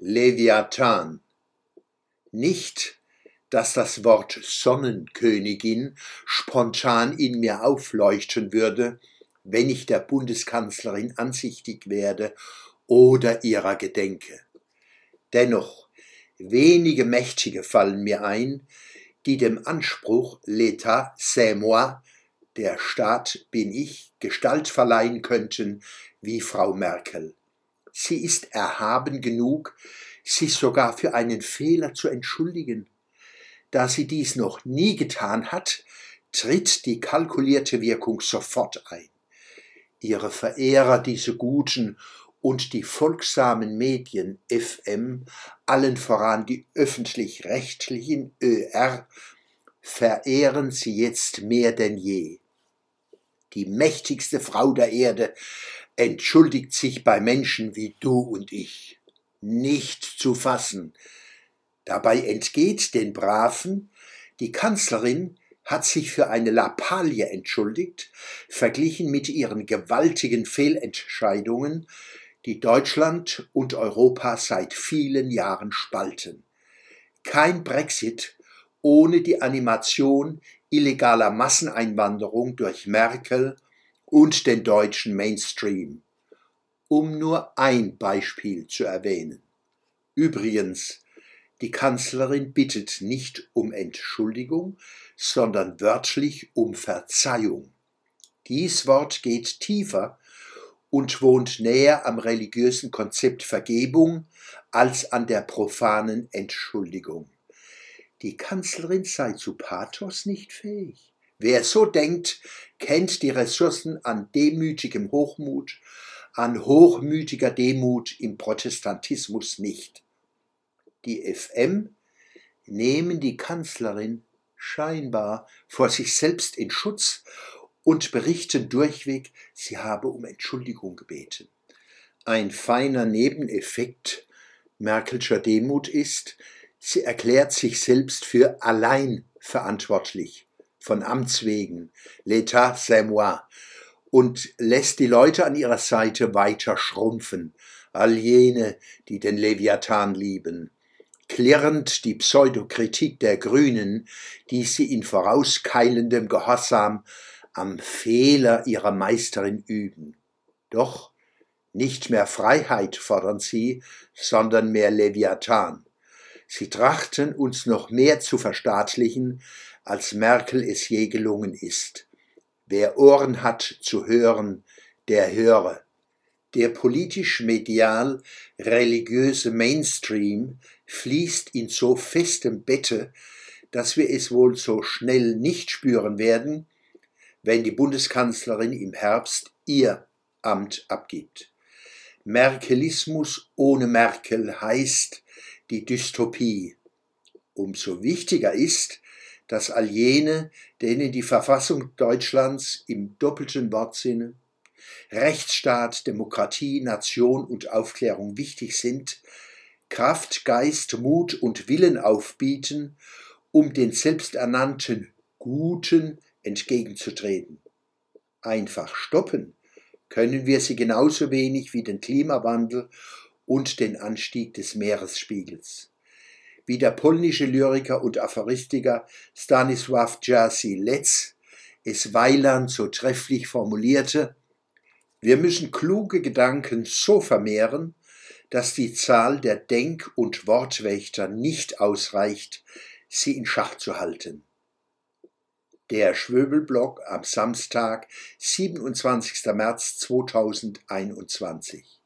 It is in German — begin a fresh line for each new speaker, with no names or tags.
Leviathan. Nicht, dass das Wort Sonnenkönigin spontan in mir aufleuchten würde, wenn ich der Bundeskanzlerin ansichtig werde oder ihrer gedenke. Dennoch, wenige Mächtige fallen mir ein, die dem Anspruch L'État c'est moi, der Staat bin ich, Gestalt verleihen könnten wie Frau Merkel. Sie ist erhaben genug, sich sogar für einen Fehler zu entschuldigen. Da sie dies noch nie getan hat, tritt die kalkulierte Wirkung sofort ein. Ihre Verehrer, diese guten und die folgsamen Medien FM, allen voran die öffentlich-rechtlichen ÖR, verehren sie jetzt mehr denn je. Die mächtigste Frau der Erde entschuldigt sich bei Menschen wie du und ich. Nicht zu fassen. Dabei entgeht den Braven, die Kanzlerin hat sich für eine Lappalie entschuldigt, verglichen mit ihren gewaltigen Fehlentscheidungen, die Deutschland und Europa seit vielen Jahren spalten. Kein Brexit ohne die Animation illegaler Masseneinwanderung durch Merkel und den deutschen Mainstream, um nur ein Beispiel zu erwähnen. Übrigens, die Kanzlerin bittet nicht um Entschuldigung, sondern wörtlich um Verzeihung. Dies Wort geht tiefer und wohnt näher am religiösen Konzept Vergebung als an der profanen Entschuldigung. Die Kanzlerin sei zu Pathos nicht fähig. Wer so denkt, kennt die Ressourcen an demütigem Hochmut, an hochmütiger Demut im Protestantismus nicht. Die FM nehmen die Kanzlerin scheinbar vor sich selbst in Schutz und berichten durchweg, sie habe um Entschuldigung gebeten. Ein feiner Nebeneffekt Merkelscher Demut ist, sie erklärt sich selbst für allein verantwortlich, von Amts wegen, l'état c'est moi, und lässt die Leute an ihrer Seite weiter schrumpfen, all jene, die den Leviathan lieben. Klirrend die Pseudokritik der Grünen, die sie in vorauskeilendem Gehorsam am Fehler ihrer Meisterin üben. Doch nicht mehr Freiheit fordern sie, sondern mehr Leviathan. Sie trachten uns noch mehr zu verstaatlichen, als Merkel es je gelungen ist. Wer Ohren hat zu hören, der höre. Der politisch-medial religiöse Mainstream fließt in so festem Bette, dass wir es wohl so schnell nicht spüren werden, wenn die Bundeskanzlerin im Herbst ihr Amt abgibt. Merkelismus ohne Merkel heißt die Dystopie. Umso wichtiger ist, dass all jene, denen die Verfassung Deutschlands im doppelten Wortsinne Rechtsstaat, Demokratie, Nation und Aufklärung wichtig sind, Kraft, Geist, Mut und Willen aufbieten, um den selbsternannten Guten entgegenzutreten. Einfach stoppen können wir sie genauso wenig wie den Klimawandel und den Anstieg des Meeresspiegels. Wie der polnische Lyriker und Aphoristiker Stanisław Jerzy es Weiland so trefflich formulierte, wir müssen kluge Gedanken so vermehren, dass die Zahl der Denk- und Wortwächter nicht ausreicht, sie in Schach zu halten. Der Schwöbelblock am Samstag, 27. März 2021.